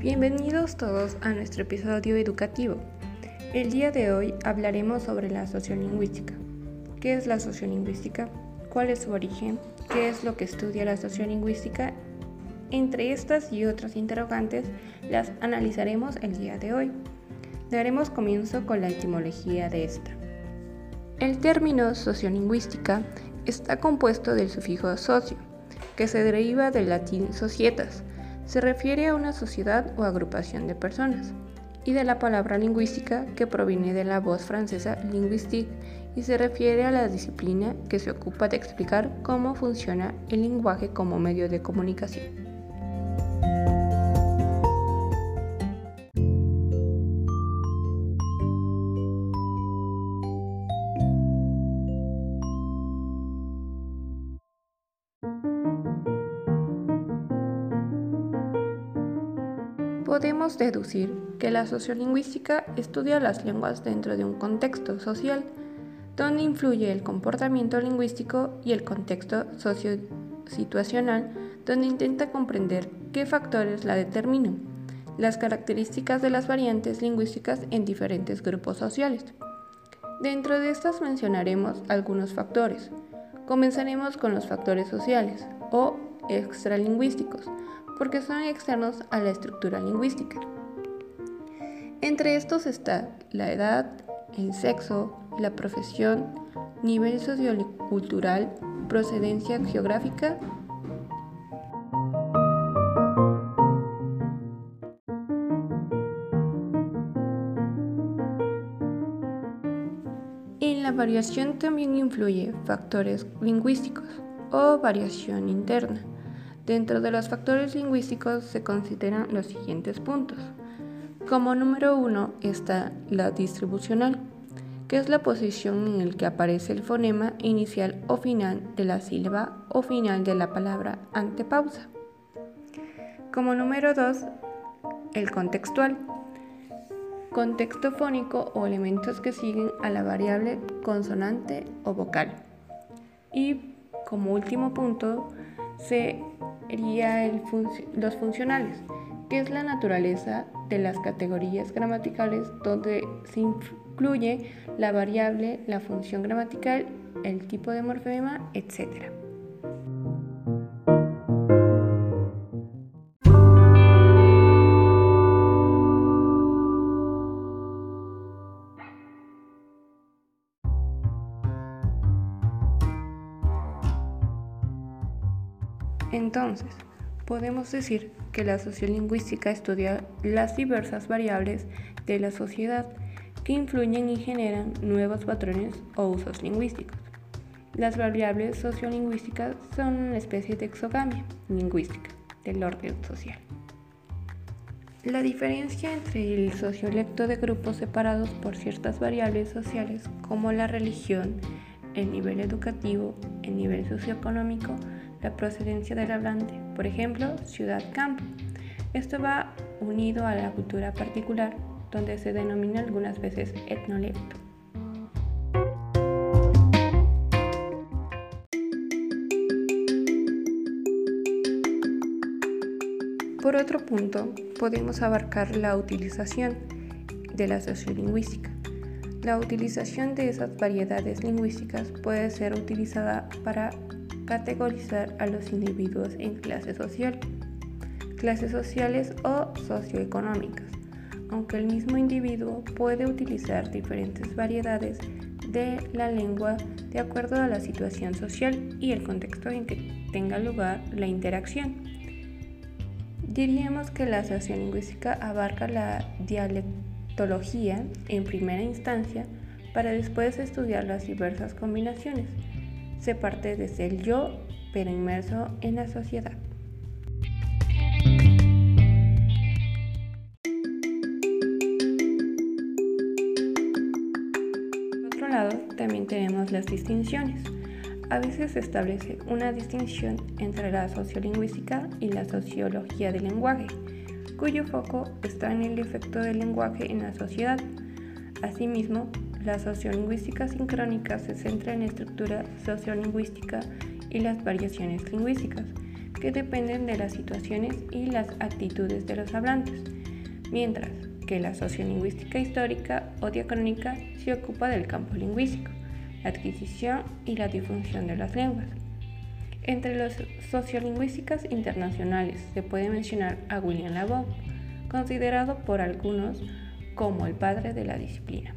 Bienvenidos todos a nuestro episodio educativo. El día de hoy hablaremos sobre la sociolingüística. ¿Qué es la sociolingüística? ¿Cuál es su origen? ¿Qué es lo que estudia la sociolingüística? Entre estas y otras interrogantes las analizaremos el día de hoy. Daremos comienzo con la etimología de esta. El término sociolingüística está compuesto del sufijo socio, que se deriva del latín societas, se refiere a una sociedad o agrupación de personas, y de la palabra lingüística que proviene de la voz francesa linguistique y se refiere a la disciplina que se ocupa de explicar cómo funciona el lenguaje como medio de comunicación. Deducir que la sociolingüística estudia las lenguas dentro de un contexto social, donde influye el comportamiento lingüístico y el contexto sociosituacional, donde intenta comprender qué factores la determinan, las características de las variantes lingüísticas en diferentes grupos sociales. Dentro de estas mencionaremos algunos factores. Comenzaremos con los factores sociales o extralingüísticos, porque son externos a la estructura lingüística. Entre estos está la edad, el sexo, la profesión, nivel sociocultural, procedencia geográfica, En la variación también influye factores lingüísticos o variación interna. Dentro de los factores lingüísticos se consideran los siguientes puntos. Como número uno está la distribucional, que es la posición en la que aparece el fonema inicial o final de la sílaba o final de la palabra ante pausa. Como número dos, el contextual, contexto fónico o elementos que siguen a la variable consonante o vocal. Y como último punto, se sería los funcionales, que es la naturaleza de las categorías gramaticales donde se incluye la variable, la función gramatical, el tipo de morfema, etc. Entonces, podemos decir que la sociolingüística estudia las diversas variables de la sociedad que influyen y generan nuevos patrones o usos lingüísticos. Las variables sociolingüísticas son una especie de exogamia lingüística del orden social. La diferencia entre el sociolecto de grupos separados por ciertas variables sociales como la religión, el nivel educativo, el nivel socioeconómico, la procedencia del hablante, por ejemplo, ciudad-campo. Esto va unido a la cultura particular, donde se denomina algunas veces etnolecto. Por otro punto, podemos abarcar la utilización de la sociolingüística. La utilización de esas variedades lingüísticas puede ser utilizada para categorizar a los individuos en clases sociales o socioeconómicas, aunque el mismo individuo puede utilizar diferentes variedades de la lengua de acuerdo a la situación social y el contexto en que tenga lugar la interacción. Diríamos que la sociolingüística abarca la dialectología en primera instancia para después estudiar las diversas combinaciones se parte desde el yo, pero inmerso en la sociedad. Por otro lado, también tenemos las distinciones. A veces se establece una distinción entre la sociolingüística y la sociología del lenguaje, cuyo foco está en el efecto del lenguaje en la sociedad. Asimismo, la sociolingüística sincrónica se centra en la estructura sociolingüística y las variaciones lingüísticas, que dependen de las situaciones y las actitudes de los hablantes, mientras que la sociolingüística histórica o diacrónica se ocupa del campo lingüístico, la adquisición y la difusión de las lenguas. Entre las sociolingüísticas internacionales se puede mencionar a William Labov, considerado por algunos como el padre de la disciplina.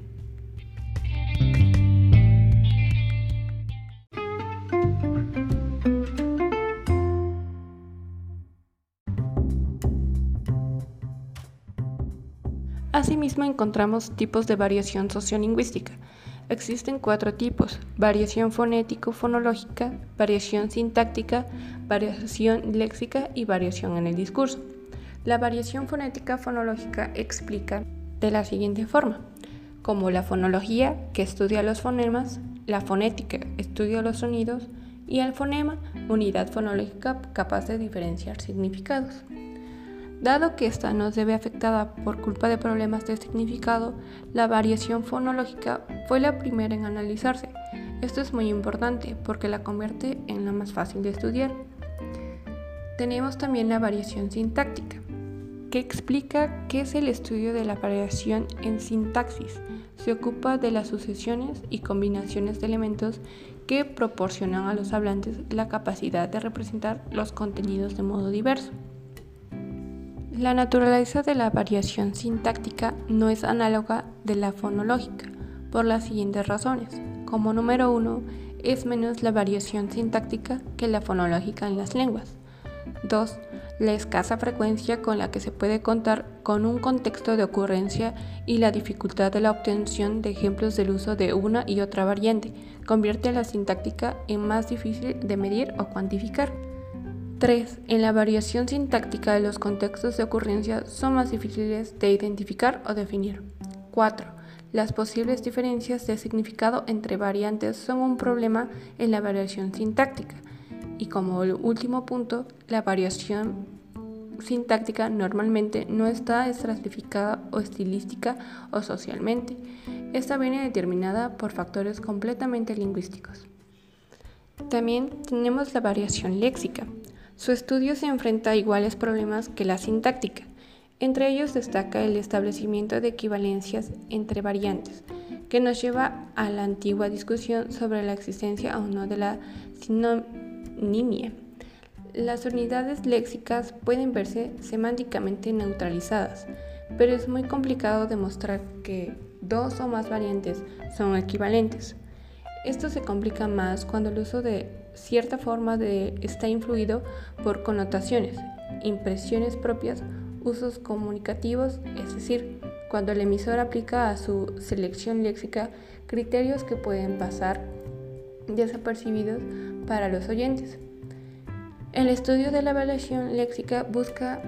Asimismo encontramos tipos de variación sociolingüística. Existen cuatro tipos, variación fonético-fonológica, variación sintáctica, variación léxica y variación en el discurso. La variación fonética fonológica explica de la siguiente forma, como la fonología, que estudia los fonemas, la fonética, estudia los sonidos, y el fonema, unidad fonológica capaz de diferenciar significados. Dado que esta no se ve afectada por culpa de problemas de significado, la variación fonológica fue la primera en analizarse. Esto es muy importante porque la convierte en la más fácil de estudiar. Tenemos también la variación sintáctica que explica qué es el estudio de la variación en sintaxis. Se ocupa de las sucesiones y combinaciones de elementos que proporcionan a los hablantes la capacidad de representar los contenidos de modo diverso. La naturaleza de la variación sintáctica no es análoga de la fonológica, por las siguientes razones. Como número uno, es menos la variación sintáctica que la fonológica en las lenguas. 2 la escasa frecuencia con la que se puede contar con un contexto de ocurrencia y la dificultad de la obtención de ejemplos del uso de una y otra variante convierte a la sintáctica en más difícil de medir o cuantificar. 3. En la variación sintáctica de los contextos de ocurrencia son más difíciles de identificar o definir. 4. Las posibles diferencias de significado entre variantes son un problema en la variación sintáctica y como último punto, la variación sintáctica normalmente no está estratificada o estilística o socialmente. Esta viene determinada por factores completamente lingüísticos. También tenemos la variación léxica. Su estudio se enfrenta a iguales problemas que la sintáctica. Entre ellos destaca el establecimiento de equivalencias entre variantes, que nos lleva a la antigua discusión sobre la existencia o no de la nimia. Las unidades léxicas pueden verse semánticamente neutralizadas, pero es muy complicado demostrar que dos o más variantes son equivalentes. Esto se complica más cuando el uso de cierta forma de está influido por connotaciones, impresiones propias, usos comunicativos, es decir, cuando el emisor aplica a su selección léxica criterios que pueden pasar desapercibidos para los oyentes. El estudio de la evaluación léxica busca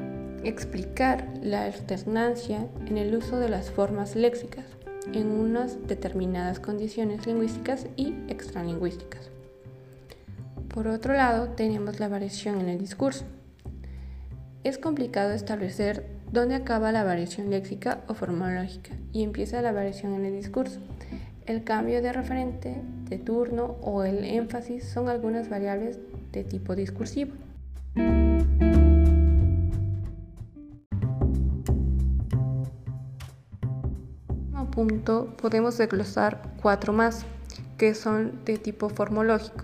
explicar la alternancia en el uso de las formas léxicas en unas determinadas condiciones lingüísticas y extralingüísticas. Por otro lado, tenemos la variación en el discurso. Es complicado establecer dónde acaba la variación léxica o formológica y empieza la variación en el discurso. El cambio de referente, de turno o el énfasis son algunas variables de tipo discursivo. Como punto podemos desglosar cuatro más, que son de tipo formológico.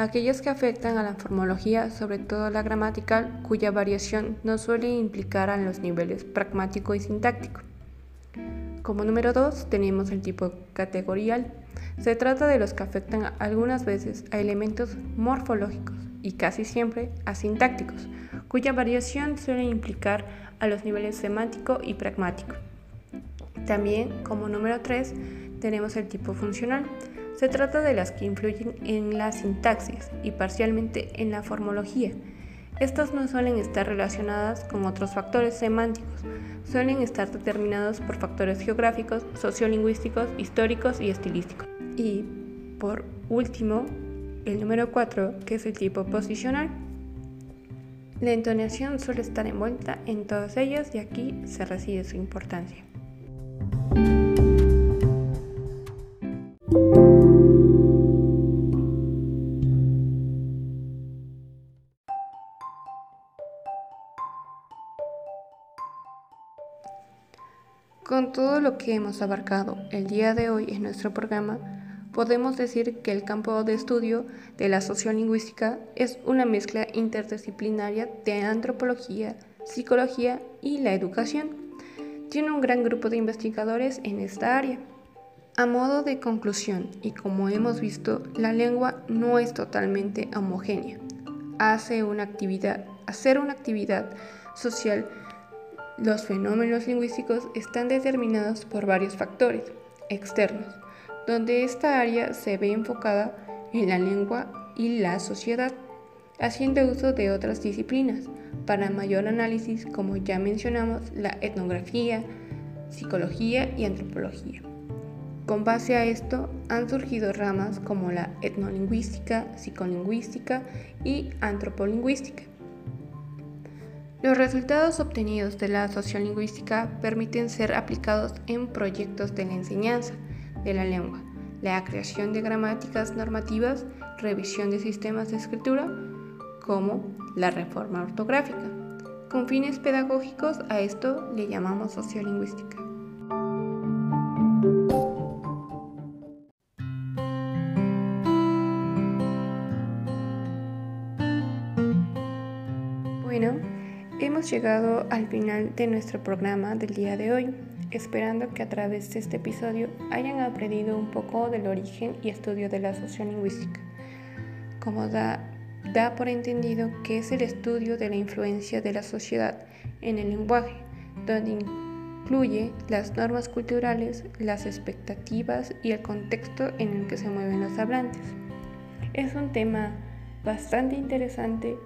Aquellas que afectan a la formología, sobre todo la gramatical, cuya variación no suele implicar a los niveles pragmático y sintáctico. Como número 2 tenemos el tipo categorial. Se trata de los que afectan algunas veces a elementos morfológicos y casi siempre a sintácticos, cuya variación suele implicar a los niveles semántico y pragmático. También, como número 3, tenemos el tipo funcional. Se trata de las que influyen en la sintaxis y parcialmente en la formología. Estas no suelen estar relacionadas con otros factores semánticos, suelen estar determinados por factores geográficos, sociolingüísticos, históricos y estilísticos. Y por último, el número 4, que es el tipo posicional. La entonación suele estar envuelta en todas ellas y aquí se reside su importancia. Con todo lo que hemos abarcado el día de hoy en nuestro programa, podemos decir que el campo de estudio de la sociolingüística es una mezcla interdisciplinaria de antropología, psicología y la educación. Tiene un gran grupo de investigadores en esta área. A modo de conclusión, y como hemos visto, la lengua no es totalmente homogénea. Hace una actividad, hacer una actividad social, los fenómenos lingüísticos están determinados por varios factores externos, donde esta área se ve enfocada en la lengua y la sociedad, haciendo uso de otras disciplinas para mayor análisis como ya mencionamos la etnografía, psicología y antropología. Con base a esto han surgido ramas como la etnolingüística, psicolingüística y antropolingüística. Los resultados obtenidos de la sociolingüística permiten ser aplicados en proyectos de la enseñanza, de la lengua, la creación de gramáticas normativas, revisión de sistemas de escritura, como la reforma ortográfica. Con fines pedagógicos a esto le llamamos sociolingüística. Bueno, hemos llegado al final de nuestro programa del día de hoy esperando que a través de este episodio hayan aprendido un poco del origen y estudio de la sociolingüística, como da, da por entendido que es el estudio de la influencia de la sociedad en el lenguaje, donde incluye las normas culturales, las expectativas y el contexto en el que se mueven los hablantes. Es un tema bastante interesante,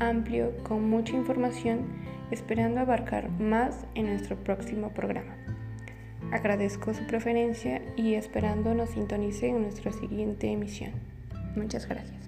amplio, con mucha información, esperando abarcar más en nuestro próximo programa. Agradezco su preferencia y esperando nos sintonice en nuestra siguiente emisión. Muchas gracias.